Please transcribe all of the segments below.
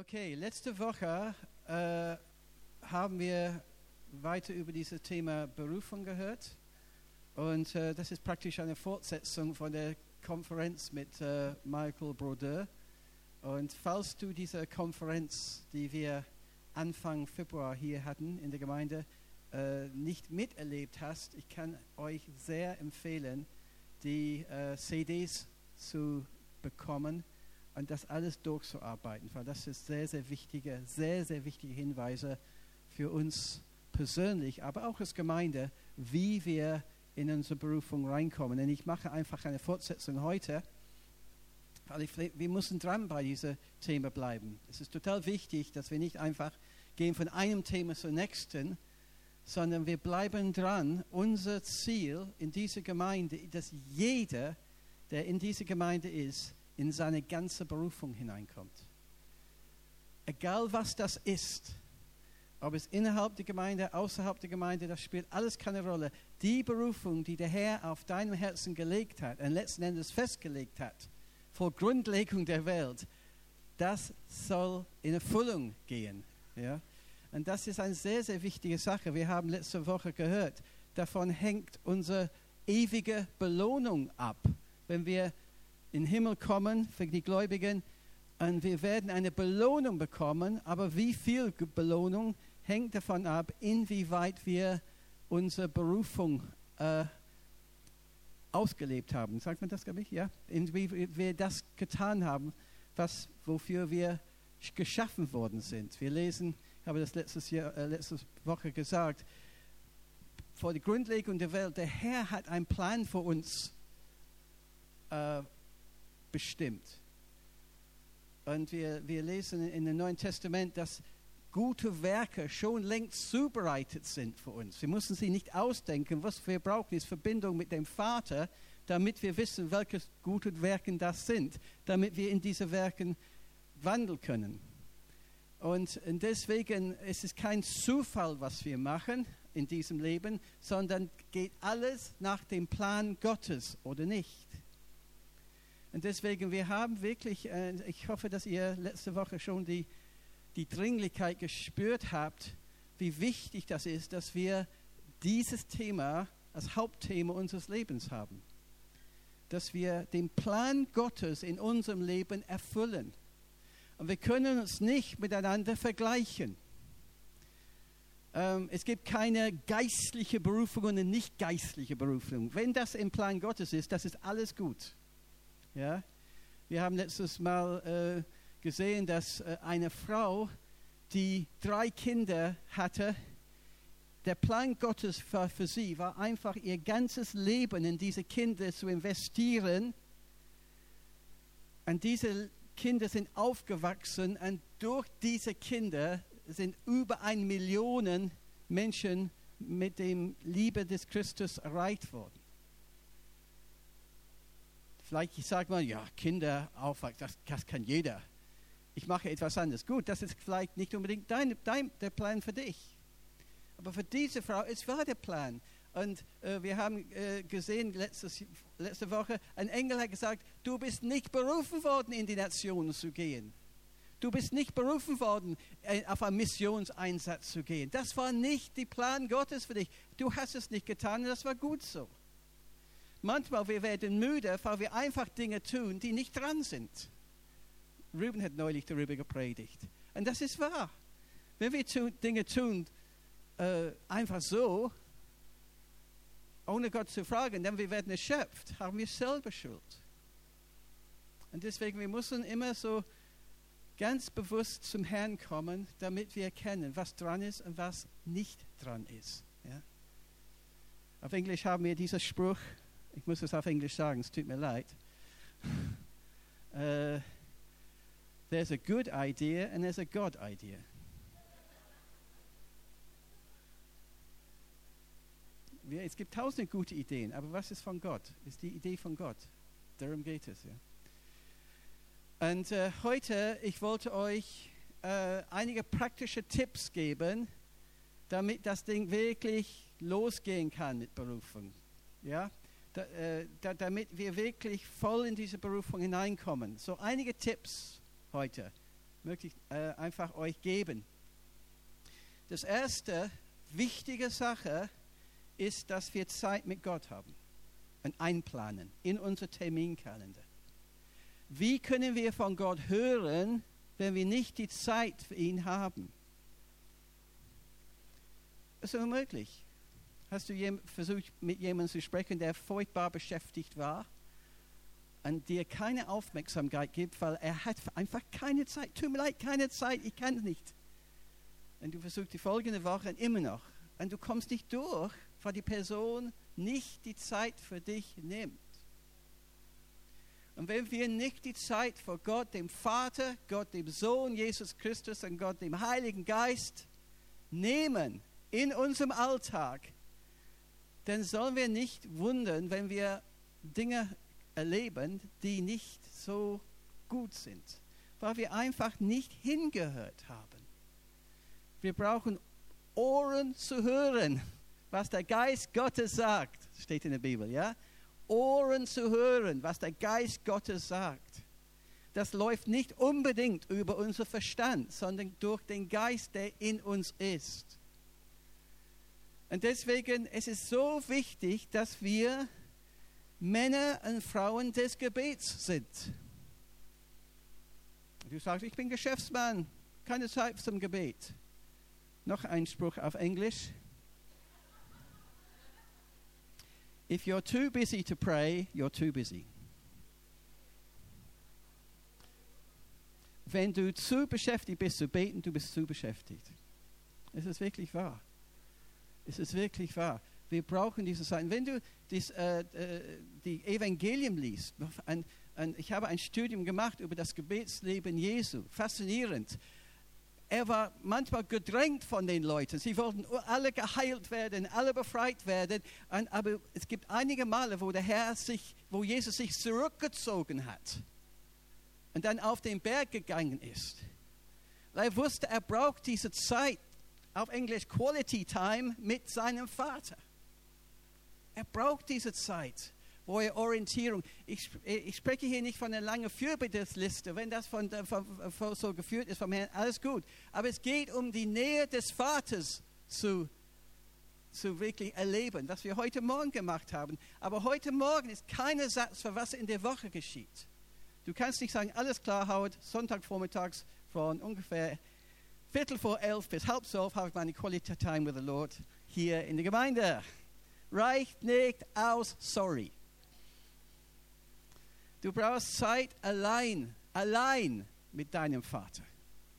Okay, letzte Woche äh, haben wir weiter über dieses Thema Berufung gehört. Und äh, das ist praktisch eine Fortsetzung von der Konferenz mit äh, Michael Brodeur. Und falls du diese Konferenz, die wir Anfang Februar hier hatten in der Gemeinde, äh, nicht miterlebt hast, ich kann euch sehr empfehlen, die äh, CDs zu bekommen und das alles durchzuarbeiten, weil das ist sehr, sehr wichtige, sehr, sehr wichtige Hinweise für uns persönlich, aber auch als Gemeinde, wie wir in unsere Berufung reinkommen. Und ich mache einfach eine Fortsetzung heute, weil ich, wir müssen dran bei diesem Thema bleiben. Es ist total wichtig, dass wir nicht einfach gehen von einem Thema zum nächsten, sondern wir bleiben dran. Unser Ziel in dieser Gemeinde, dass jeder, der in dieser Gemeinde ist, in seine ganze Berufung hineinkommt. Egal was das ist, ob es innerhalb der Gemeinde, außerhalb der Gemeinde, das spielt alles keine Rolle. Die Berufung, die der Herr auf deinem Herzen gelegt hat und letzten Endes festgelegt hat, vor Grundlegung der Welt, das soll in Erfüllung gehen. Ja? Und das ist eine sehr, sehr wichtige Sache. Wir haben letzte Woche gehört, davon hängt unsere ewige Belohnung ab. Wenn wir in den Himmel kommen für die Gläubigen und wir werden eine Belohnung bekommen, aber wie viel Belohnung hängt davon ab, inwieweit wir unsere Berufung äh, ausgelebt haben. Sagt man das, glaube ich? Ja? Inwieweit wir das getan haben, was, wofür wir geschaffen worden sind. Wir lesen, ich habe das letztes Jahr, äh, letzte Woche gesagt, vor der Grundlegung der Welt, der Herr hat einen Plan für uns äh, bestimmt. Und wir, wir lesen in dem Neuen Testament, dass gute Werke schon längst zubereitet sind für uns. Wir müssen sie nicht ausdenken. Was wir brauchen, ist Verbindung mit dem Vater, damit wir wissen, welche gute Werke das sind, damit wir in diese Werken wandeln können. Und deswegen ist es kein Zufall, was wir machen in diesem Leben, sondern geht alles nach dem Plan Gottes oder nicht. Und deswegen, wir haben wirklich, äh, ich hoffe, dass ihr letzte Woche schon die, die Dringlichkeit gespürt habt, wie wichtig das ist, dass wir dieses Thema als Hauptthema unseres Lebens haben. Dass wir den Plan Gottes in unserem Leben erfüllen. Und wir können uns nicht miteinander vergleichen. Ähm, es gibt keine geistliche Berufung und eine nicht geistliche Berufung. Wenn das im Plan Gottes ist, das ist alles gut. Ja? Wir haben letztes Mal äh, gesehen, dass äh, eine Frau, die drei Kinder hatte, der Plan Gottes für, für sie war einfach ihr ganzes Leben in diese Kinder zu investieren. Und diese Kinder sind aufgewachsen und durch diese Kinder sind über eine Million Menschen mit dem Liebe des Christus erreicht worden. Vielleicht sagt man, ja, Kinder aufwachsen, das, das kann jeder. Ich mache etwas anderes. Gut, das ist vielleicht nicht unbedingt dein, dein, der Plan für dich. Aber für diese Frau, es war der Plan. Und äh, wir haben äh, gesehen letztes, letzte Woche, ein Engel hat gesagt, du bist nicht berufen worden, in die Nationen zu gehen. Du bist nicht berufen worden, äh, auf einen Missionseinsatz zu gehen. Das war nicht der Plan Gottes für dich. Du hast es nicht getan und das war gut so. Manchmal wir werden müde, weil wir einfach Dinge tun, die nicht dran sind. Ruben hat neulich darüber gepredigt. Und das ist wahr. Wenn wir tu, Dinge tun, äh, einfach so, ohne Gott zu fragen, dann wir werden erschöpft, haben wir selber Schuld. Und deswegen, wir müssen immer so ganz bewusst zum Herrn kommen, damit wir erkennen, was dran ist und was nicht dran ist. Ja? Auf Englisch haben wir diesen Spruch, ich muss es auf Englisch sagen, es tut mir leid. Uh, there's a good idea and there's a God idea. es gibt tausende gute Ideen, aber was ist von Gott? Ist die Idee von Gott. Darum geht es. Ja. Und äh, heute, ich wollte euch äh, einige praktische Tipps geben, damit das Ding wirklich losgehen kann mit Berufung. Ja? Äh, da, damit wir wirklich voll in diese Berufung hineinkommen. So einige Tipps heute. möchte ich äh, einfach euch geben. Das erste wichtige Sache ist, dass wir Zeit mit Gott haben und einplanen in unser Terminkalender. Wie können wir von Gott hören, wenn wir nicht die Zeit für ihn haben? Das ist unmöglich. Hast du versucht, mit jemandem zu sprechen, der furchtbar beschäftigt war und dir keine Aufmerksamkeit gibt, weil er hat einfach keine Zeit. Tut mir leid, keine Zeit, ich kann es nicht. Und du versuchst die folgende Woche immer noch. Und du kommst nicht durch, weil die Person nicht die Zeit für dich nimmt. Und wenn wir nicht die Zeit vor Gott, dem Vater, Gott, dem Sohn Jesus Christus und Gott, dem Heiligen Geist nehmen in unserem Alltag, dann sollen wir nicht wundern, wenn wir Dinge erleben, die nicht so gut sind, weil wir einfach nicht hingehört haben. Wir brauchen Ohren zu hören, was der Geist Gottes sagt, steht in der Bibel, ja? Ohren zu hören, was der Geist Gottes sagt. Das läuft nicht unbedingt über unser Verstand, sondern durch den Geist, der in uns ist. Und deswegen ist es so wichtig, dass wir Männer und Frauen des Gebets sind. Du sagst, ich bin Geschäftsmann, keine Zeit zum Gebet. Noch ein Spruch auf Englisch. If you're too busy to pray, you're too busy. Wenn du zu beschäftigt bist zu beten, du bist zu beschäftigt. Es ist wirklich wahr. Es ist wirklich wahr. Wir brauchen diese Zeiten. Wenn du dies, äh, äh, die Evangelium liest, ein, ein, ich habe ein Studium gemacht über das Gebetsleben Jesu. Faszinierend er war manchmal gedrängt von den Leuten. Sie wollten alle geheilt werden, alle befreit werden. Aber es gibt einige Male, wo der Herr sich, wo Jesus sich zurückgezogen hat und dann auf den Berg gegangen ist. Weil er wusste, er braucht diese Zeit, auf Englisch Quality Time, mit seinem Vater. Er braucht diese Zeit hohe Orientierung. Ich, ich, spreche hier nicht von einer langen Fürbittesliste. Wenn das von, von, von, so geführt ist vom Herrn, alles gut. Aber es geht um die Nähe des Vaters zu, zu wirklich erleben, was wir heute Morgen gemacht haben. Aber heute Morgen ist kein Satz für was in der Woche geschieht. Du kannst nicht sagen, alles klar, Howard, Sonntagvormittags von ungefähr Viertel vor elf bis halb zwölf habe ich meine Quality Time with the Lord hier in der Gemeinde. Reicht nicht aus, sorry. Du brauchst Zeit allein, allein mit deinem Vater,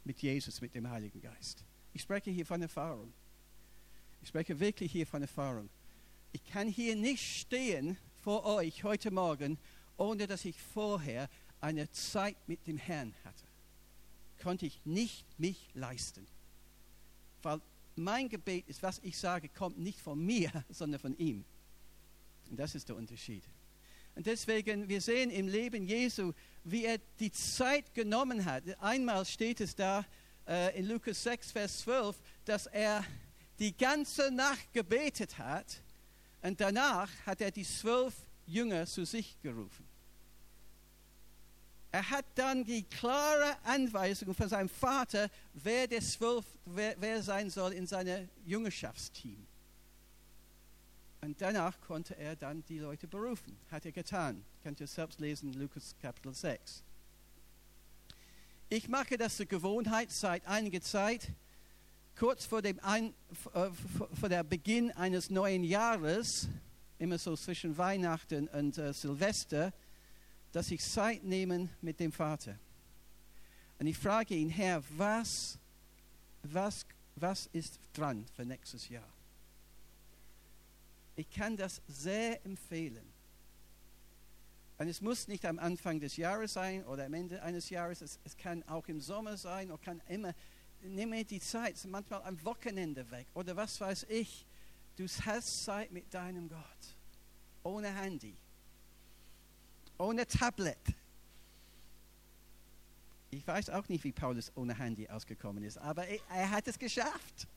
mit Jesus, mit dem Heiligen Geist. Ich spreche hier von Erfahrung. Ich spreche wirklich hier von Erfahrung. Ich kann hier nicht stehen vor euch heute Morgen, ohne dass ich vorher eine Zeit mit dem Herrn hatte. Konnte ich nicht mich leisten. Weil mein Gebet ist, was ich sage, kommt nicht von mir, sondern von ihm. Und das ist der Unterschied. Und deswegen, wir sehen im Leben Jesu, wie er die Zeit genommen hat. Einmal steht es da äh, in Lukas 6, Vers 12, dass er die ganze Nacht gebetet hat und danach hat er die zwölf Jünger zu sich gerufen. Er hat dann die klare Anweisung von seinem Vater, wer der zwölf, wer, wer sein soll in seinem Jüngerschaftsteam. Und danach konnte er dann die Leute berufen. Hat er getan. Könnt ihr selbst lesen, Lukas Kapitel 6. Ich mache das zur Gewohnheit seit einiger Zeit, kurz vor dem Ein, äh, vor der Beginn eines neuen Jahres, immer so zwischen Weihnachten und äh, Silvester, dass ich Zeit nehme mit dem Vater. Und ich frage ihn, Herr, was, was, was ist dran für nächstes Jahr? Ich kann das sehr empfehlen. Und es muss nicht am Anfang des Jahres sein oder am Ende eines Jahres. Es, es kann auch im Sommer sein oder kann immer. Nimm mir die Zeit, manchmal am Wochenende weg oder was weiß ich. Du hast Zeit mit deinem Gott. Ohne Handy. Ohne Tablet. Ich weiß auch nicht, wie Paulus ohne Handy ausgekommen ist, aber er, hat es geschafft.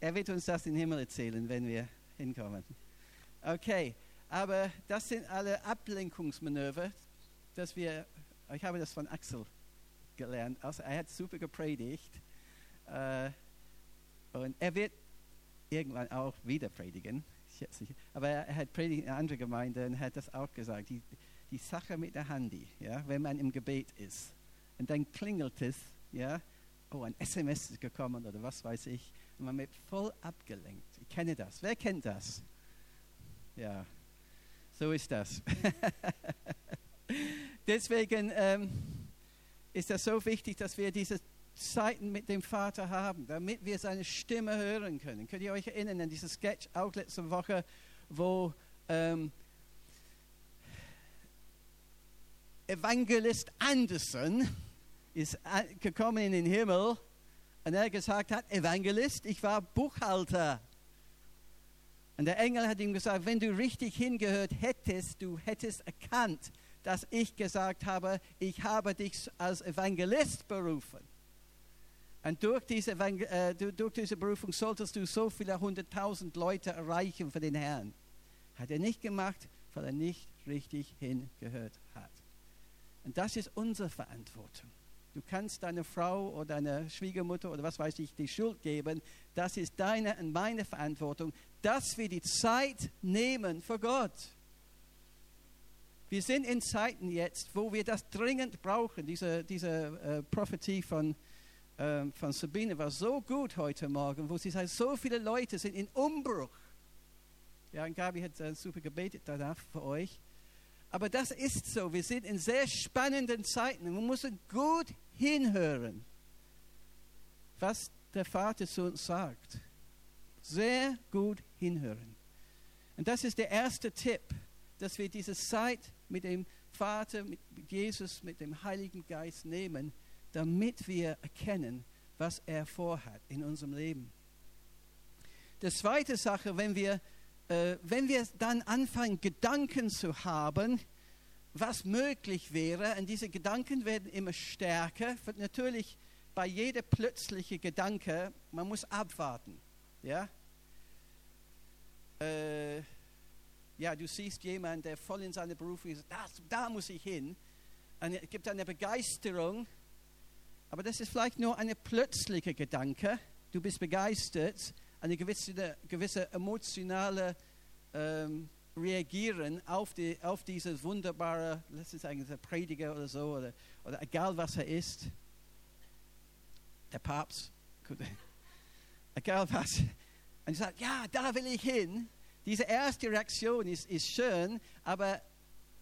Er wird uns das im Himmel erzählen, wenn wir hinkommen. Okay, aber das sind alle Ablenkungsmanöver, dass wir, ich habe das von Axel gelernt. Also er hat super gepredigt. Äh, und er wird irgendwann auch wieder predigen. Aber er hat predigt in einer anderen Gemeinde und hat das auch gesagt. Die, die Sache mit der Handy, ja, wenn man im Gebet ist und dann klingelt es, ja, oh, ein SMS ist gekommen oder was weiß ich, und man wird voll abgelenkt. Ich kenne das. Wer kennt das? Ja, so ist das. Deswegen ähm, ist das so wichtig, dass wir diese Zeiten mit dem Vater haben, damit wir seine Stimme hören können. Könnt ihr euch erinnern an dieses Sketch auch letzte Woche, wo ähm, Evangelist Anderson ist gekommen in den Himmel und er gesagt hat, Evangelist, ich war Buchhalter. Und der Engel hat ihm gesagt, wenn du richtig hingehört hättest, du hättest erkannt, dass ich gesagt habe, ich habe dich als Evangelist berufen. Und durch diese, äh, durch diese Berufung solltest du so viele hunderttausend Leute erreichen für den Herrn. Hat er nicht gemacht, weil er nicht richtig hingehört hat. Und das ist unsere Verantwortung. Du kannst deiner Frau oder deiner Schwiegermutter oder was weiß ich die Schuld geben. Das ist deine und meine Verantwortung, dass wir die Zeit nehmen für Gott. Wir sind in Zeiten jetzt, wo wir das dringend brauchen. Diese, diese äh, Prophetie von, äh, von Sabine war so gut heute Morgen, wo sie sagt, so viele Leute sind in Umbruch. Ja, und Gabi hat äh, super gebetet danach für euch. Aber das ist so. Wir sind in sehr spannenden Zeiten. Wir müssen gut hinhören, was der Vater zu uns sagt. Sehr gut hinhören. Und das ist der erste Tipp, dass wir diese Zeit mit dem Vater, mit Jesus, mit dem Heiligen Geist nehmen, damit wir erkennen, was er vorhat in unserem Leben. Die zweite Sache, wenn wir äh, wenn wir dann anfangen, Gedanken zu haben, was möglich wäre, und diese Gedanken werden immer stärker, wird natürlich bei jeder plötzlichen Gedanke, man muss abwarten. Ja? Äh, ja, du siehst jemanden, der voll in seiner Berufung ist, das, da muss ich hin. Und es gibt eine Begeisterung, aber das ist vielleicht nur eine plötzliche Gedanke. Du bist begeistert, eine gewisse, gewisse emotionale ähm, Reagieren auf, die, auf dieses wunderbare, lass uns sagen, der Prediger oder so, oder, oder egal was er ist, der Papst, egal was. Und ich sage, ja, da will ich hin. Diese erste Reaktion ist, ist schön, aber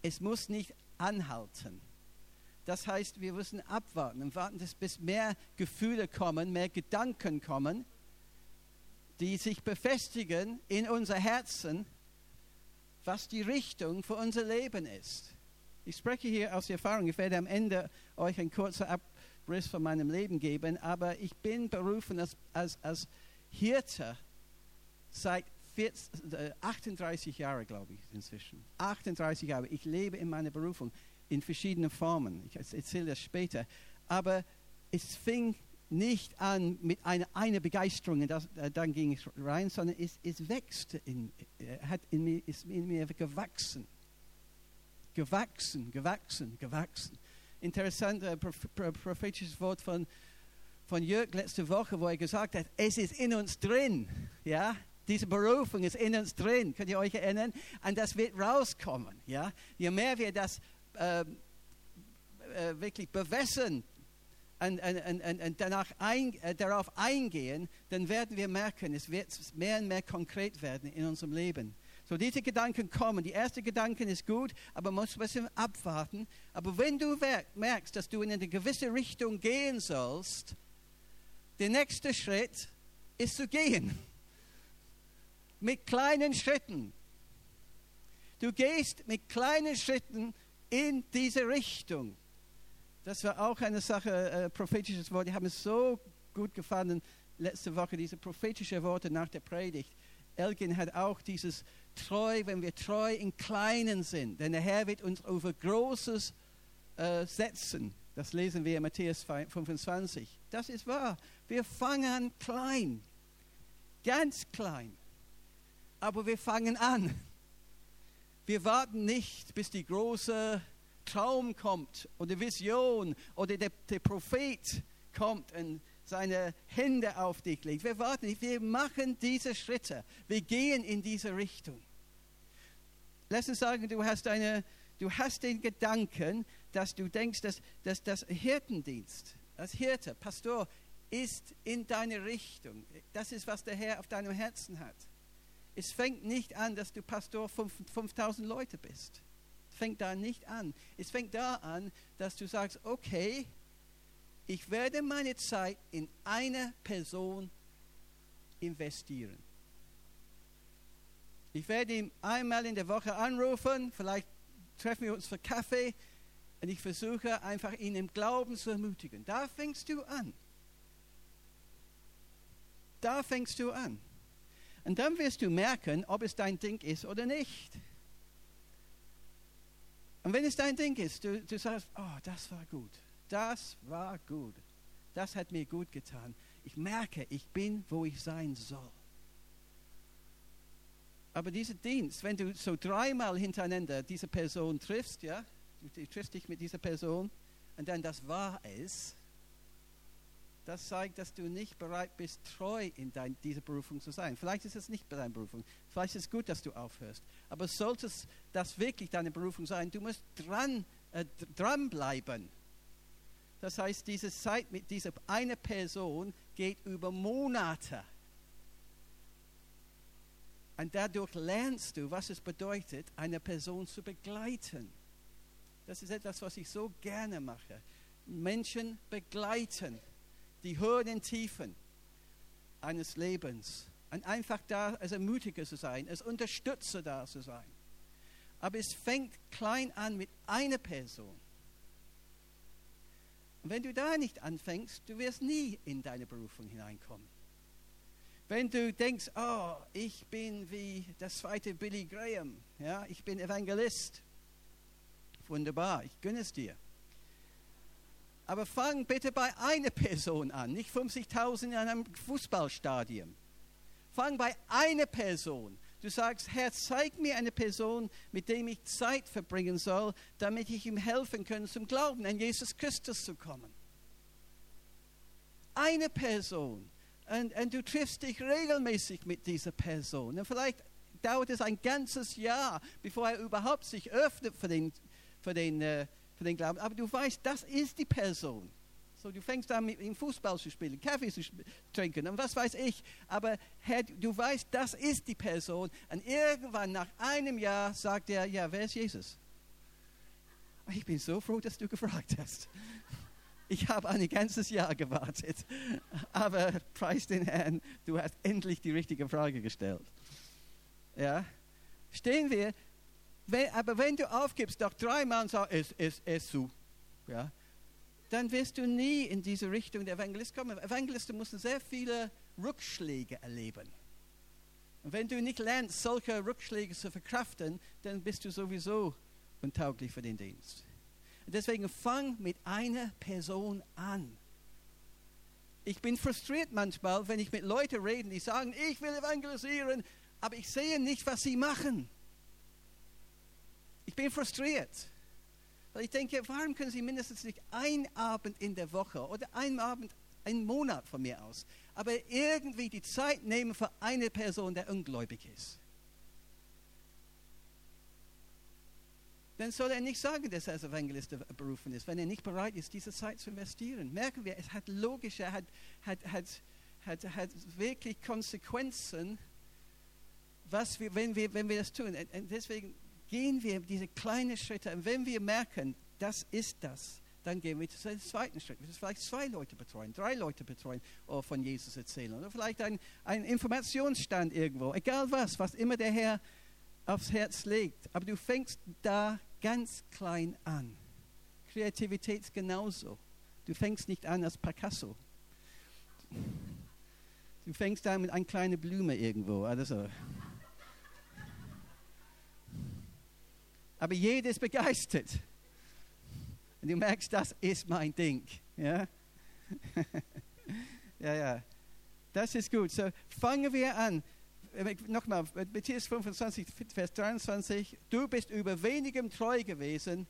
es muss nicht anhalten. Das heißt, wir müssen abwarten und warten, bis mehr Gefühle kommen, mehr Gedanken kommen die sich befestigen in unser Herzen, was die Richtung für unser Leben ist. Ich spreche hier aus Erfahrung. Ich werde am Ende euch einen kurzen Abriss von meinem Leben geben, aber ich bin berufen als, als, als Hirte seit 40, 38 Jahren, glaube ich, inzwischen. 38 Jahre. Ich lebe in meiner Berufung in verschiedenen Formen. Ich erzähle das später. Aber es fing nicht an mit einer, einer Begeisterung, das, äh, dann ging ich rein, sondern es, es wächst, in, äh, hat in mir, ist in mir gewachsen. Gewachsen, gewachsen, gewachsen. Interessant, äh, prophetisches Wort von, von Jörg letzte Woche, wo er gesagt hat, es ist in uns drin. Ja? Diese Berufung ist in uns drin. Könnt ihr euch erinnern? Und das wird rauskommen. Ja? Je mehr wir das äh, äh, wirklich bewässern, und, und, und, und danach ein, äh, darauf eingehen, dann werden wir merken, es wird mehr und mehr konkret werden in unserem Leben. So, diese Gedanken kommen. Die erste Gedanken ist gut, aber man muss ein bisschen abwarten. Aber wenn du merkst, dass du in eine gewisse Richtung gehen sollst, der nächste Schritt ist zu gehen. Mit kleinen Schritten. Du gehst mit kleinen Schritten in diese Richtung. Das war auch eine Sache, äh, prophetisches Wort. Die haben es so gut gefallen letzte Woche, diese prophetischen Worte nach der Predigt. Elgin hat auch dieses treu, wenn wir treu in Kleinen sind, denn der Herr wird uns über Großes äh, setzen. Das lesen wir in Matthäus 25. Das ist wahr. Wir fangen klein, ganz klein, aber wir fangen an. Wir warten nicht, bis die große Traum kommt oder Vision oder der, der Prophet kommt und seine Hände auf dich legt. Wir warten nicht, wir machen diese Schritte. Wir gehen in diese Richtung. Lass uns sagen, du hast, eine, du hast den Gedanken, dass du denkst, dass, dass das Hirtendienst, als Hirte, Pastor, ist in deine Richtung. Das ist, was der Herr auf deinem Herzen hat. Es fängt nicht an, dass du Pastor 5000 Leute bist. Es fängt da nicht an. Es fängt da an, dass du sagst, okay, ich werde meine Zeit in eine Person investieren. Ich werde ihn einmal in der Woche anrufen, vielleicht treffen wir uns für Kaffee und ich versuche einfach ihn im Glauben zu ermutigen. Da fängst du an. Da fängst du an. Und dann wirst du merken, ob es dein Ding ist oder nicht. Und wenn es dein Ding ist, du, du sagst, oh, das war gut, das war gut, das hat mir gut getan. Ich merke, ich bin, wo ich sein soll. Aber dieser Dienst, wenn du so dreimal hintereinander diese Person triffst, ja, du, triffst dich mit dieser Person und dann das war es, das zeigt, dass du nicht bereit bist, treu in dein, dieser Berufung zu sein. Vielleicht ist es nicht deine Berufung. Vielleicht ist es gut, dass du aufhörst. Aber sollte das wirklich deine Berufung sein, du musst dran, äh, dranbleiben. Das heißt, diese Zeit mit dieser eine Person geht über Monate. Und dadurch lernst du, was es bedeutet, eine Person zu begleiten. Das ist etwas, was ich so gerne mache. Menschen begleiten die Höhen und Tiefen eines Lebens. Und einfach da als Ermutiger zu sein, als Unterstützer da zu sein. Aber es fängt klein an mit einer Person. Und wenn du da nicht anfängst, du wirst nie in deine Berufung hineinkommen. Wenn du denkst, oh, ich bin wie das zweite Billy Graham, ja, ich bin Evangelist. Wunderbar, ich gönne es dir. Aber fang bitte bei einer Person an, nicht 50.000 in einem Fußballstadion. Fang bei einer Person. Du sagst, Herr, zeig mir eine Person, mit der ich Zeit verbringen soll, damit ich ihm helfen kann, zum Glauben an Jesus Christus zu kommen. Eine Person. Und, und du triffst dich regelmäßig mit dieser Person. Und vielleicht dauert es ein ganzes Jahr, bevor er überhaupt sich öffnet für den, für den äh, für den Glauben. Aber du weißt, das ist die Person. So, du fängst an, mit ihm Fußball zu spielen, Kaffee zu trinken und was weiß ich. Aber Herr, du weißt, das ist die Person. Und irgendwann nach einem Jahr sagt er, ja, wer ist Jesus? Ich bin so froh, dass du gefragt hast. Ich habe ein ganzes Jahr gewartet. Aber preis den Herrn, du hast endlich die richtige Frage gestellt. Ja? Stehen wir wenn, aber wenn du aufgibst, nach drei Mal sagst, es, es, es so, ja, dann wirst du nie in diese Richtung der Evangelist kommen. Evangelisten müssen sehr viele Rückschläge erleben. Und wenn du nicht lernst, solche Rückschläge zu verkraften, dann bist du sowieso untauglich für den Dienst. Und deswegen fang mit einer Person an. Ich bin frustriert manchmal, wenn ich mit Leuten rede, die sagen, ich will evangelisieren, aber ich sehe nicht, was sie machen. Ich bin frustriert. Weil ich denke, warum können Sie mindestens nicht einen Abend in der Woche oder einen Abend, einen Monat von mir aus, aber irgendwie die Zeit nehmen für eine Person, der ungläubig ist? Dann soll er nicht sagen, dass er als Evangelist berufen ist, wenn er nicht bereit ist, diese Zeit zu investieren. Merken wir, es hat logische, hat, hat, hat, hat, hat wirklich Konsequenzen, was wir, wenn, wir, wenn wir das tun. Und deswegen gehen wir diese kleinen Schritte. Und wenn wir merken, das ist das, dann gehen wir zu dem zweiten Schritt. Wir müssen vielleicht zwei Leute betreuen, drei Leute betreuen oder von Jesus erzählen. Oder vielleicht ein, ein Informationsstand irgendwo. Egal was, was immer der Herr aufs Herz legt. Aber du fängst da ganz klein an. Kreativität genauso. Du fängst nicht an als Picasso. Du fängst an mit einer kleinen Blume irgendwo. Also. Aber jeder ist begeistert. Und du merkst, das ist mein Ding. Ja, ja, ja. Das ist gut. So fangen wir an. Nochmal, Matthäus 25, Vers 23. Du bist über wenigem treu gewesen.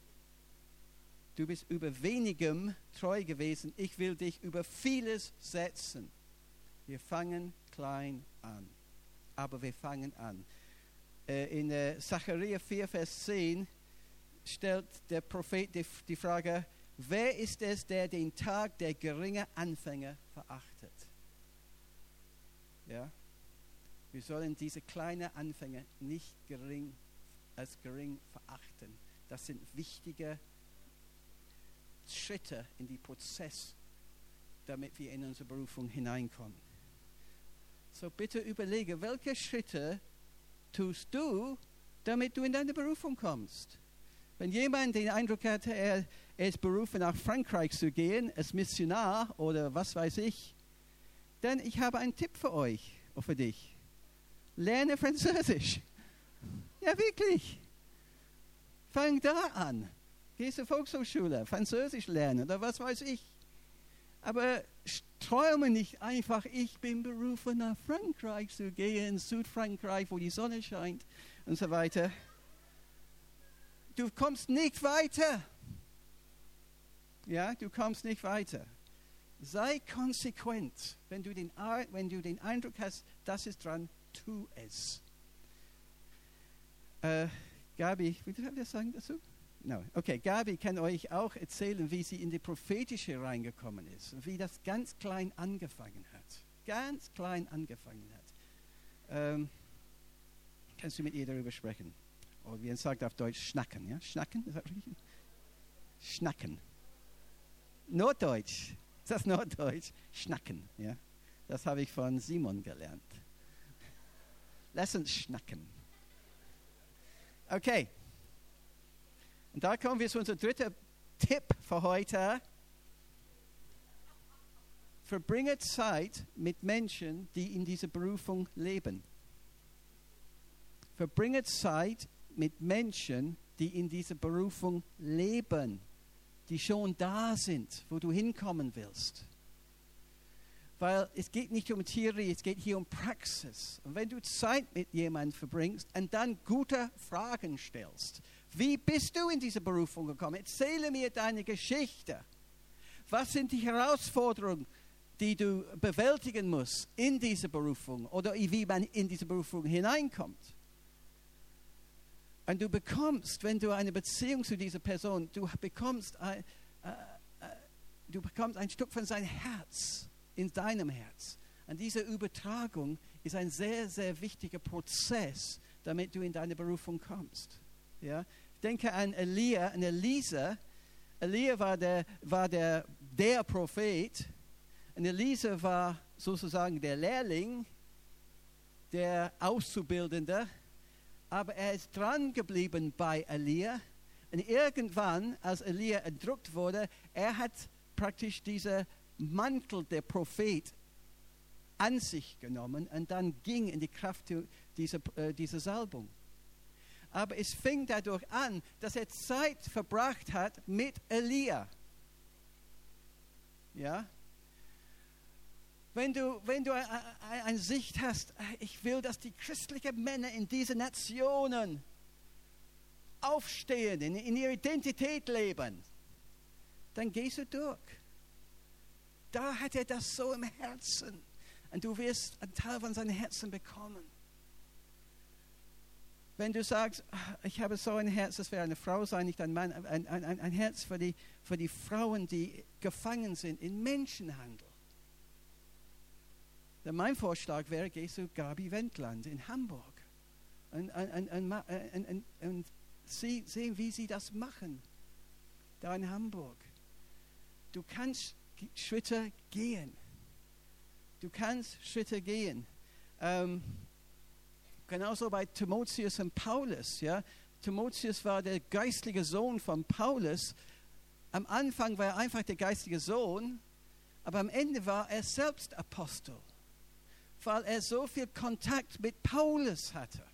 du bist über wenigem treu gewesen, ich will dich über vieles setzen. Wir fangen klein an, aber wir fangen an. Äh, in äh, Zachariah 4, Vers 10 stellt der Prophet die, die Frage, wer ist es, der den Tag der geringen Anfänger verachtet? Ja? Wir sollen diese kleinen Anfänge nicht gering, als gering verachten. Das sind wichtige Schritte in den Prozess, damit wir in unsere Berufung hineinkommen. So bitte überlege, welche Schritte tust du, damit du in deine Berufung kommst? Wenn jemand den Eindruck hat, er, ist berufen, nach Frankreich zu gehen, als Missionar oder was weiß ich, dann ich habe einen Tipp für euch für dich. Lerne Französisch. Ja, wirklich. Fang da an. Geh zur Volkshochschule, Französisch lernen oder was weiß ich. Aber träume nicht einfach, ich bin berufen, nach Frankreich zu gehen, Südfrankreich, wo die Sonne scheint und so weiter. Du kommst nicht weiter. Ja, du kommst nicht weiter. Sei konsequent. Wenn du den, wenn du den Eindruck hast, das ist dran, tu es. Äh, Gabi, willst du etwas sagen dazu? No. Okay, Gabi kann euch auch erzählen, wie sie in die prophetische reingekommen ist und wie das ganz klein angefangen hat. Ganz klein angefangen hat. Ähm, kannst du mit ihr darüber sprechen? Oder wie man sagt auf Deutsch, schnacken. Ja? Schnacken, ist das richtig? Schnacken. Norddeutsch. Ist das Norddeutsch? Schnacken. Ja? Das habe ich von Simon gelernt. Lass uns schnacken. Okay. Und da kommen wir zu unserem dritten Tipp für heute. Verbringe Zeit mit Menschen, die in dieser Berufung leben. Verbringe Zeit mit Menschen, die in dieser Berufung leben, die schon da sind, wo du hinkommen willst. Weil es geht nicht um Theorie, es geht hier um Praxis. Und wenn du Zeit mit jemandem verbringst und dann gute Fragen stellst, wie bist du in diese Berufung gekommen? Erzähle mir deine Geschichte. Was sind die Herausforderungen, die du bewältigen musst in diese Berufung oder wie man in diese Berufung hineinkommt? Und du bekommst, wenn du eine Beziehung zu dieser Person, du bekommst ein, äh, äh, du bekommst ein Stück von seinem Herz in deinem Herz. Und diese Übertragung ist ein sehr, sehr wichtiger Prozess, damit du in deine Berufung kommst. Ja? Denke an Elia und Elisa. Elia war der, war der, der Prophet und Elisa war sozusagen der Lehrling, der Auszubildende. Aber er ist dran geblieben bei Elia. Und irgendwann, als Elia erdrückt wurde, er hat praktisch diesen Mantel der Prophet an sich genommen und dann ging in die Kraft dieser, äh, dieser Salbung aber es fing dadurch an, dass er Zeit verbracht hat mit Elia. Ja? Wenn du, wenn du eine Sicht hast, ich will, dass die christlichen Männer in diesen Nationen aufstehen, in, in ihrer Identität leben, dann gehst du durch. Da hat er das so im Herzen. Und du wirst einen Teil von seinem Herzen bekommen. Wenn du sagst, ah, ich habe so ein Herz, das wäre eine Frau sein, nicht ein Mann, ein, ein, ein Herz für die, für die Frauen, die gefangen sind in Menschenhandel. Dann mein Vorschlag wäre, geh zu Gabi Wendland in Hamburg und, und, und, und sie, sehen, wie sie das machen, da in Hamburg. Du kannst Schritte gehen. Du kannst Schritte gehen. Ähm, Genauso bei Timotheus und Paulus. Ja? Timotheus war der geistliche Sohn von Paulus. Am Anfang war er einfach der geistliche Sohn, aber am Ende war er selbst Apostel, weil er so viel Kontakt mit Paulus hatte.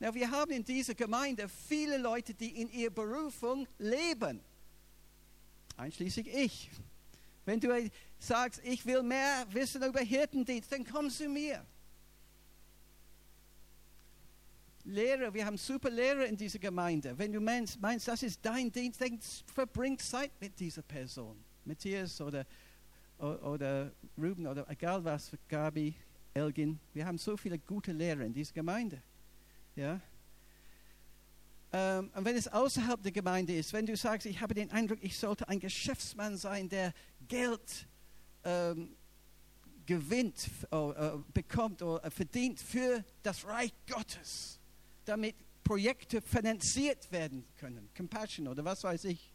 Na, wir haben in dieser Gemeinde viele Leute, die in ihrer Berufung leben, einschließlich ich. Wenn du sagst, ich will mehr wissen über Hirtendienst, dann komm zu mir. Lehrer, wir haben super Lehrer in dieser Gemeinde. Wenn du meinst, meinst das ist dein Dienst, dann verbring Zeit mit dieser Person. Matthias oder, oder Ruben oder egal was, Gabi, Elgin. Wir haben so viele gute Lehrer in dieser Gemeinde. Ja? Ähm, und wenn es außerhalb der Gemeinde ist, wenn du sagst, ich habe den Eindruck, ich sollte ein Geschäftsmann sein, der Geld ähm, gewinnt, äh, bekommt oder verdient für das Reich Gottes damit Projekte finanziert werden können, Compassion oder was weiß ich.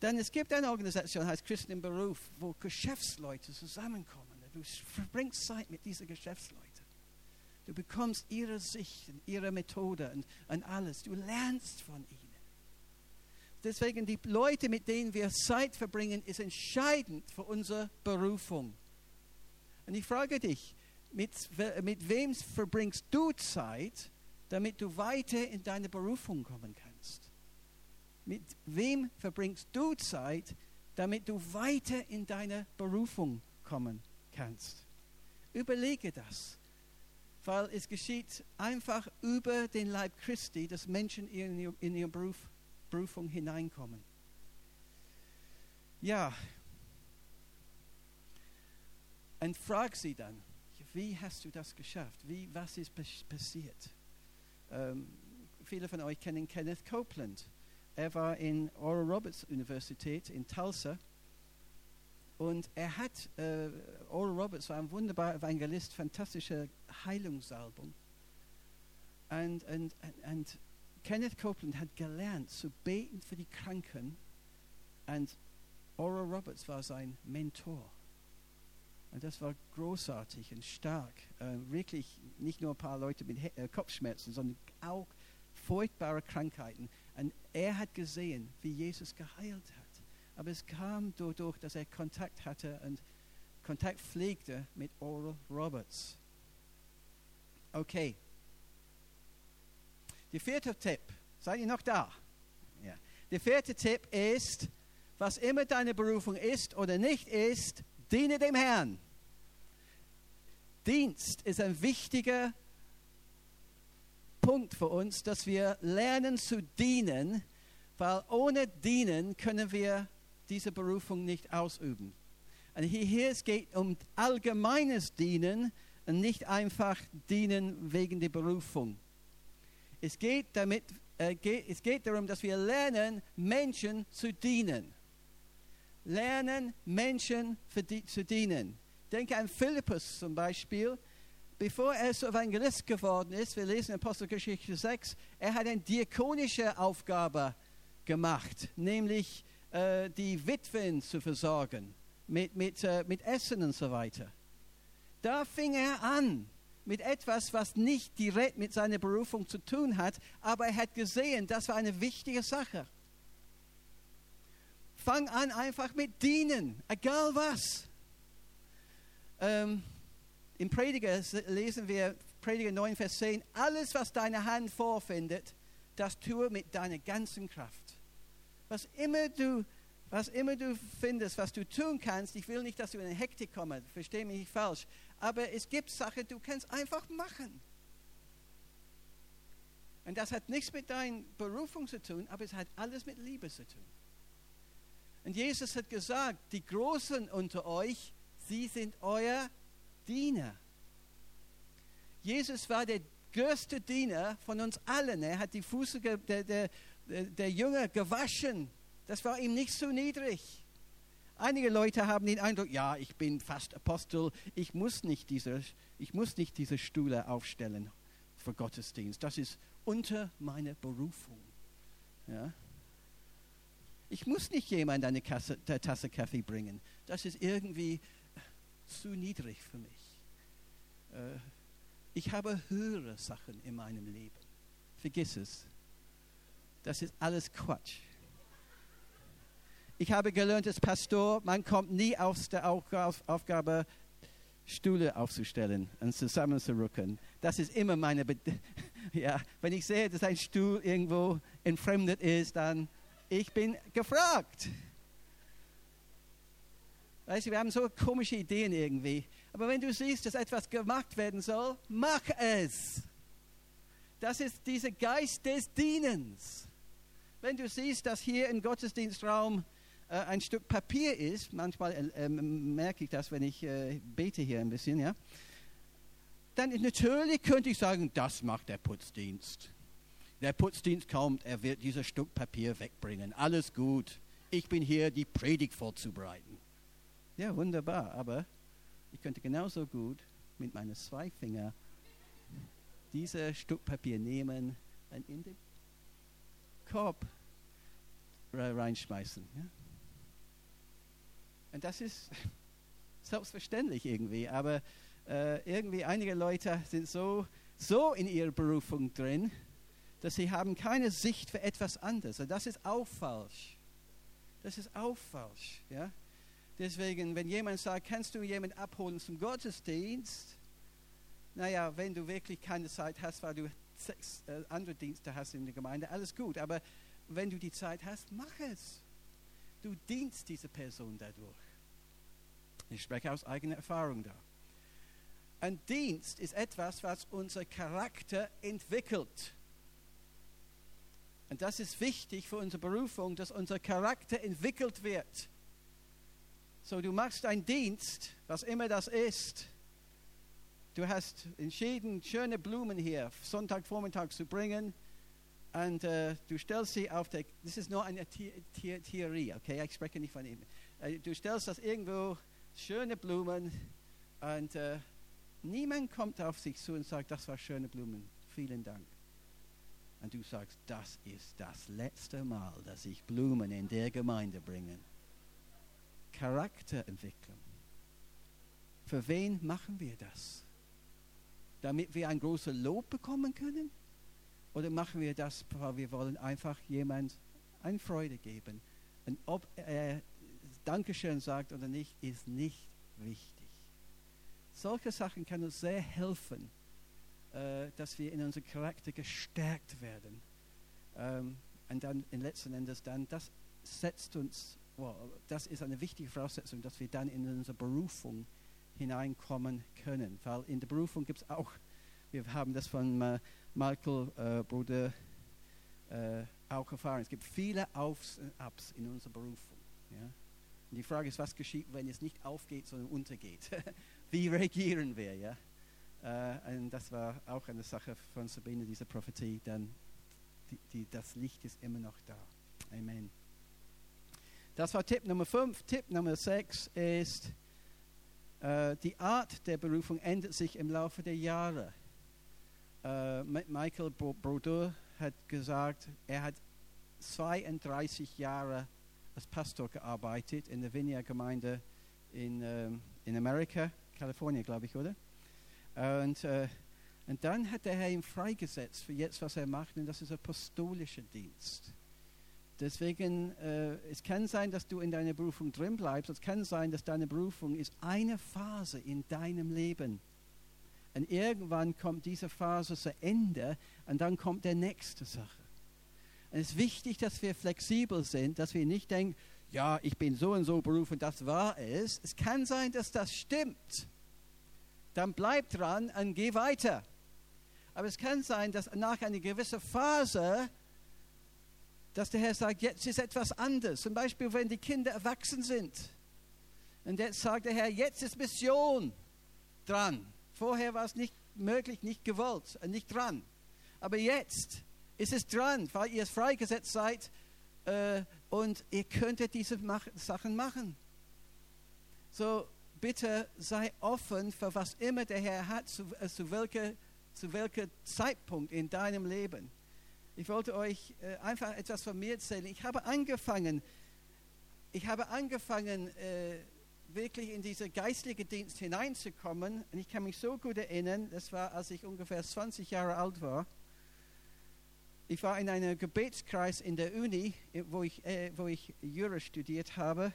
Denn es gibt eine Organisation, heißt Christen im Beruf, wo Geschäftsleute zusammenkommen. Du verbringst Zeit mit diesen Geschäftsleuten. Du bekommst ihre Sicht, ihre Methode und, und alles. Du lernst von ihnen. Deswegen die Leute, mit denen wir Zeit verbringen, ist entscheidend für unsere Berufung. Und ich frage dich, mit, mit wem verbringst du Zeit, damit du weiter in deine Berufung kommen kannst? Mit wem verbringst du Zeit, damit du weiter in deine Berufung kommen kannst? Überlege das, weil es geschieht einfach über den Leib Christi, dass Menschen in, in ihre Beruf, Berufung hineinkommen. Ja, und frag sie dann, wie hast du das geschafft? Wie, was ist passiert? Ähm, viele von euch kennen Kenneth Copeland. Er war in Oral Roberts Universität in Tulsa und er hat, äh, Oral Roberts war ein wunderbarer Evangelist, fantastische Heilungssalbung. Und, und, und Kenneth Copeland hat gelernt zu beten für die Kranken und Oral Roberts war sein Mentor. Und das war großartig und stark. Äh, wirklich nicht nur ein paar Leute mit He äh, Kopfschmerzen, sondern auch furchtbare Krankheiten. Und er hat gesehen, wie Jesus geheilt hat. Aber es kam dadurch, dass er Kontakt hatte und Kontakt pflegte mit Oral Roberts. Okay. Der vierte Tipp. Seid ihr noch da? Ja. Der vierte Tipp ist, was immer deine Berufung ist oder nicht ist, diene dem Herrn. Dienst ist ein wichtiger Punkt für uns, dass wir lernen zu dienen, weil ohne Dienen können wir diese Berufung nicht ausüben. Und hier, es geht um allgemeines Dienen und nicht einfach Dienen wegen der Berufung. Es geht, damit, äh, geht, es geht darum, dass wir lernen, Menschen zu dienen. Lernen, Menschen zu dienen. Denke an Philippus zum Beispiel. Bevor er so Evangelist geworden ist, wir lesen in Apostelgeschichte 6, er hat eine diakonische Aufgabe gemacht, nämlich äh, die Witwen zu versorgen, mit, mit, äh, mit Essen und so weiter. Da fing er an mit etwas, was nicht direkt mit seiner Berufung zu tun hat, aber er hat gesehen, das war eine wichtige Sache. Fang an einfach mit dienen, egal was. Ähm, Im Prediger lesen wir, Prediger 9, Vers 10, alles, was deine Hand vorfindet, das tue mit deiner ganzen Kraft. Was immer du, was immer du findest, was du tun kannst, ich will nicht, dass du in eine Hektik kommst, verstehe mich nicht falsch, aber es gibt Sachen, du kannst einfach machen. Und das hat nichts mit deiner Berufung zu tun, aber es hat alles mit Liebe zu tun. Und Jesus hat gesagt, die Großen unter euch Sie sind euer Diener. Jesus war der größte Diener von uns allen. Er hat die Füße der, der, der Jünger gewaschen. Das war ihm nicht so niedrig. Einige Leute haben den Eindruck, ja, ich bin fast Apostel, ich muss nicht diese, ich muss nicht diese Stühle aufstellen für Gottesdienst. Das ist unter meiner Berufung. Ja? Ich muss nicht jemand eine Kasse, Tasse Kaffee bringen. Das ist irgendwie zu niedrig für mich. Äh, ich habe höhere Sachen in meinem Leben. Vergiss es. Das ist alles Quatsch. Ich habe gelernt als Pastor, man kommt nie aus der Aufgabe, Stühle aufzustellen und zusammenzurücken. Das ist immer meine. Be ja, wenn ich sehe, dass ein Stuhl irgendwo entfremdet ist, dann ich bin gefragt. Weißt du, wir haben so komische Ideen irgendwie. Aber wenn du siehst, dass etwas gemacht werden soll, mach es. Das ist dieser Geist des Dienens. Wenn du siehst, dass hier im Gottesdienstraum äh, ein Stück Papier ist, manchmal äh, merke ich das, wenn ich äh, bete hier ein bisschen, ja, dann natürlich könnte ich sagen, das macht der Putzdienst. Der Putzdienst kommt, er wird dieses Stück Papier wegbringen. Alles gut. Ich bin hier, die Predigt vorzubereiten. Ja, wunderbar, aber ich könnte genauso gut mit meinen zwei Fingern dieses Stück Papier nehmen und in den Korb reinschmeißen. Ja? Und das ist selbstverständlich irgendwie, aber äh, irgendwie einige Leute sind so, so in ihrer Berufung drin, dass sie haben keine Sicht für etwas anderes. Und das ist auch falsch. Das ist auch falsch. Ja? Deswegen, wenn jemand sagt, kannst du jemanden abholen zum Gottesdienst? Naja, wenn du wirklich keine Zeit hast, weil du sechs äh, andere Dienste hast in der Gemeinde, alles gut. Aber wenn du die Zeit hast, mach es. Du dienst diese Person dadurch. Ich spreche aus eigener Erfahrung da. Ein Dienst ist etwas, was unser Charakter entwickelt. Und das ist wichtig für unsere Berufung, dass unser Charakter entwickelt wird. So, du machst einen Dienst, was immer das ist. Du hast entschieden, schöne Blumen hier Sonntagvormittag zu bringen. Und äh, du stellst sie auf der, das ist nur eine Theorie, okay, ich spreche nicht von ihm. Äh, du stellst das irgendwo, schöne Blumen, und äh, Niemand kommt auf sich zu und sagt, das war schöne Blumen. Vielen Dank. Und du sagst, das ist das letzte Mal, dass ich Blumen in der Gemeinde bringe. Charakterentwicklung. Für wen machen wir das? Damit wir ein großes Lob bekommen können? Oder machen wir das, weil wir wollen einfach jemand eine Freude geben? Und ob er Dankeschön sagt oder nicht, ist nicht wichtig. Solche Sachen können uns sehr helfen, äh, dass wir in unserem Charakter gestärkt werden. Ähm, und dann in letzten Endes dann, das setzt uns, well, das ist eine wichtige Voraussetzung, dass wir dann in unsere Berufung hineinkommen können. Weil in der Berufung gibt es auch, wir haben das von äh, Michael äh, Bruder äh, auch erfahren, es gibt viele Aufs und Abs in unserer Berufung. Ja? Und die Frage ist, was geschieht, wenn es nicht aufgeht, sondern untergeht? wie reagieren wir? Ja? Äh, und das war auch eine Sache von Sabine, diese Prophetie, dann die, die, das Licht ist immer noch da. Amen. Das war Tipp Nummer 5. Tipp Nummer 6 ist, äh, die Art der Berufung ändert sich im Laufe der Jahre. Äh, Michael Brodeur hat gesagt, er hat 32 Jahre als Pastor gearbeitet in der Vineyard-Gemeinde in, ähm, in Amerika Kalifornien, glaube ich, oder? Und, äh, und dann hat der Herr ihn freigesetzt für jetzt, was er macht, und das ist apostolischer Dienst. Deswegen, äh, es kann sein, dass du in deiner Berufung drin bleibst. Es kann sein, dass deine Berufung ist eine Phase in deinem Leben. Und irgendwann kommt diese Phase zu Ende und dann kommt der nächste Sache. Und es ist wichtig, dass wir flexibel sind, dass wir nicht denken, ja, ich bin so und so berufen, das war es. Es kann sein, dass das stimmt. Dann bleib dran und geh weiter. Aber es kann sein, dass nach einer gewissen Phase, dass der Herr sagt, jetzt ist etwas anders. Zum Beispiel, wenn die Kinder erwachsen sind. Und jetzt sagt der Herr, jetzt ist Mission dran. Vorher war es nicht möglich, nicht gewollt, nicht dran. Aber jetzt ist es dran, weil ihr freigesetzt seid, äh, und ihr könntet diese Sachen machen. So, bitte sei offen für was immer der Herr hat, zu, äh, zu, welcher, zu welcher Zeitpunkt in deinem Leben. Ich wollte euch äh, einfach etwas von mir erzählen. Ich habe angefangen, ich habe angefangen, äh, wirklich in diesen geistlichen Dienst hineinzukommen. Und ich kann mich so gut erinnern, das war, als ich ungefähr 20 Jahre alt war ich war in einem Gebetskreis in der Uni, wo ich, äh, wo ich Jura studiert habe.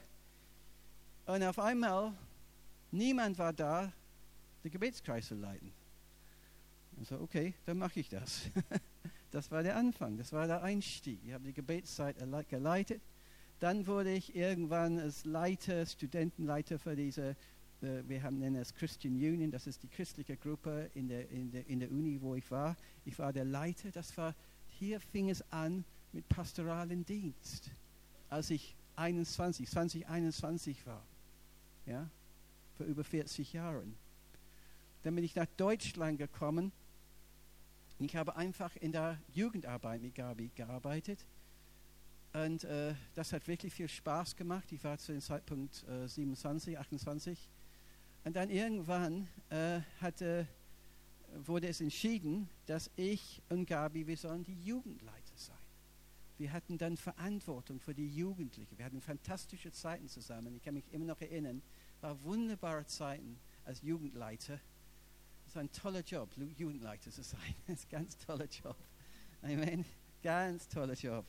Und auf einmal, niemand war da, den Gebetskreis zu leiten. Und so, okay, dann mache ich das. das war der Anfang, das war der Einstieg. Ich habe die Gebetszeit geleitet. Dann wurde ich irgendwann als Leiter, Studentenleiter für diese äh, wir haben nennen es Christian Union, das ist die christliche Gruppe in der, in, der, in der Uni, wo ich war. Ich war der Leiter, das war, hier fing es an mit pastoralen Dienst, als ich 21, 2021 war, ja, vor über 40 Jahren. Dann bin ich nach Deutschland gekommen. Ich habe einfach in der Jugendarbeit mit Gabi gearbeitet. Und äh, das hat wirklich viel Spaß gemacht. Ich war zu dem Zeitpunkt äh, 27, 28. Und dann irgendwann äh, hatte, wurde es entschieden, dass ich und Gabi, wir sollen die Jugendleiter sein. Wir hatten dann Verantwortung für die Jugendlichen. Wir hatten fantastische Zeiten zusammen. Ich kann mich immer noch erinnern, war wunderbare Zeiten als Jugendleiter. Es ist ein toller Job, Jugendleiter zu sein. Das ist ein ganz toller Job. Amen. Ganz toller Job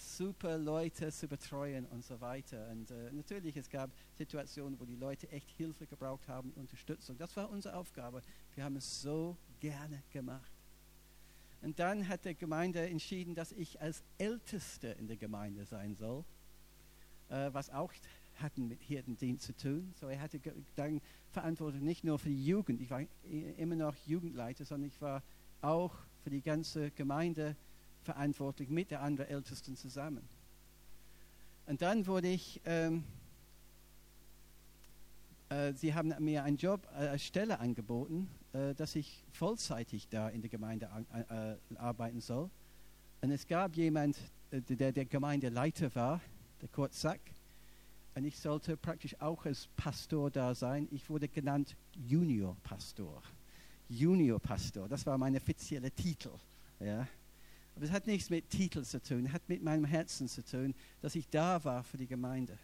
super Leute zu betreuen und so weiter. Und äh, natürlich, es gab Situationen, wo die Leute echt Hilfe gebraucht haben, Unterstützung. Das war unsere Aufgabe. Wir haben es so gerne gemacht. Und dann hat die Gemeinde entschieden, dass ich als Älteste in der Gemeinde sein soll, äh, was auch hatten mit Hirtendienst zu tun. So er hatte dann Verantwortung nicht nur für die Jugend, ich war immer noch Jugendleiter, sondern ich war auch für die ganze Gemeinde verantwortlich mit der anderen Ältesten zusammen. Und dann wurde ich, ähm, äh, sie haben mir einen Job, äh, eine Stelle angeboten, äh, dass ich vollzeitig da in der Gemeinde an, äh, arbeiten soll. Und es gab jemand, äh, der der Gemeindeleiter war, der Kurt Sack. Und ich sollte praktisch auch als Pastor da sein. Ich wurde genannt Junior Pastor. Junior Pastor, das war mein offizieller Titel. Ja. Aber es hat nichts mit Titel zu tun, es hat mit meinem Herzen zu tun, dass ich da war für die Gemeinde.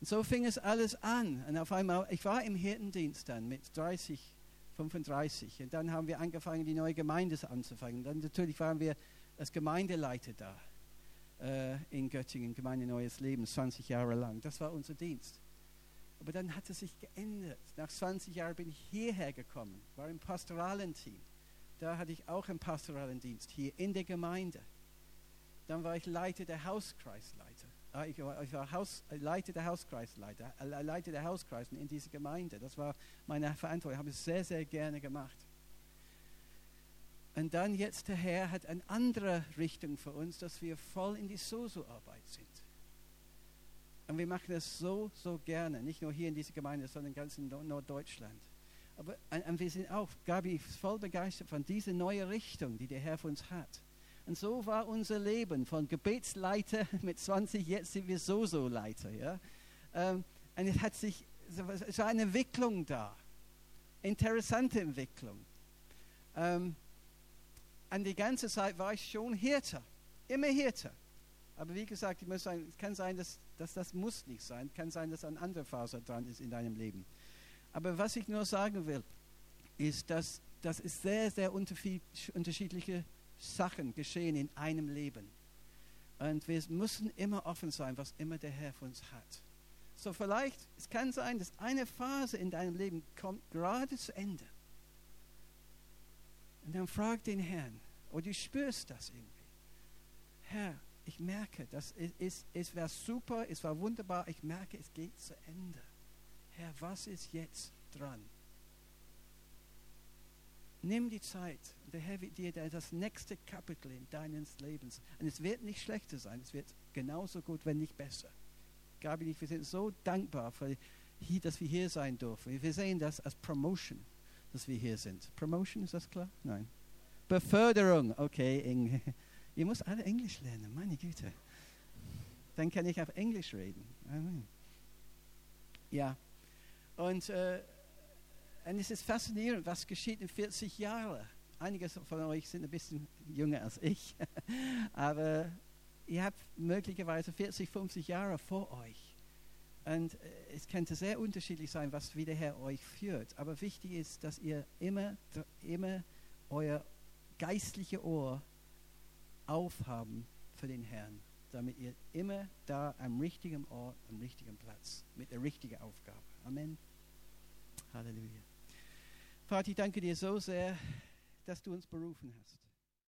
Und so fing es alles an. Und auf einmal, ich war im Hirtendienst dann mit 30, 35. Und dann haben wir angefangen, die neue Gemeinde anzufangen. Dann natürlich waren wir als Gemeindeleiter da äh, in Göttingen, Gemeinde Neues Leben, 20 Jahre lang. Das war unser Dienst. Aber dann hat es sich geändert. Nach 20 Jahren bin ich hierher gekommen, war im pastoralen Team. Da hatte ich auch einen pastoralen Dienst hier in der Gemeinde. Dann war ich Leiter der Hauskreisleiter. Ah, ich war, Haus, Leiter der Hauskreisleiter, äh, Leiter der Hauskreisen in dieser Gemeinde. Das war meine Verantwortung. Ich habe es sehr, sehr gerne gemacht. Und dann jetzt der Herr hat eine andere Richtung für uns, dass wir voll in die Soso-Arbeit sind. Und wir machen das so, so gerne. Nicht nur hier in dieser Gemeinde, sondern ganz in Norddeutschland. Aber und wir sind auch, Gabi, voll begeistert von dieser neuen Richtung, die der Herr für uns hat. Und so war unser Leben von Gebetsleiter mit 20, jetzt sind wir Soso-Leiter. Ja? Ähm, und es hat sich, es war eine Entwicklung da. Interessante Entwicklung. Und die ganze Zeit war ich schon Hirte. Immer Hirte. Aber wie gesagt, ich muss sagen, es kann sein, dass, dass das muss nicht sein. Es kann sein, dass eine andere Phase dran ist in deinem Leben. Aber was ich nur sagen will, ist, dass das ist sehr, sehr unterschiedliche Sachen geschehen in einem Leben. Und wir müssen immer offen sein, was immer der Herr für uns hat. So vielleicht, es kann sein, dass eine Phase in deinem Leben kommt gerade zu Ende. Und dann frag den Herrn, oder du spürst das irgendwie. Herr, ich merke, das ist, ist, es war super, es war wunderbar, ich merke, es geht zu Ende. Herr, was ist jetzt dran? Nimm die Zeit. Der Herr wird dir das nächste Kapitel in deines Lebens. Und es wird nicht schlechter sein. Es wird genauso gut, wenn nicht besser. Gabi, wir sind so dankbar, für, dass wir hier sein dürfen. Wir sehen das als Promotion, dass wir hier sind. Promotion, ist das klar? Nein. Beförderung. Okay, ihr müsst alle Englisch lernen, meine Güte. Dann kann ich auf Englisch reden. Ja. Und, äh, und es ist faszinierend, was geschieht in 40 Jahren. Einige von euch sind ein bisschen jünger als ich, aber ihr habt möglicherweise 40, 50 Jahre vor euch. Und äh, es könnte sehr unterschiedlich sein, was wie der Herr euch führt. Aber wichtig ist, dass ihr immer, immer euer geistliche Ohr aufhaben für den Herrn, damit ihr immer da am richtigen Ort, am richtigen Platz, mit der richtigen Aufgabe. Amen. Halleluja. Vater, ich danke dir so sehr, dass du uns berufen hast.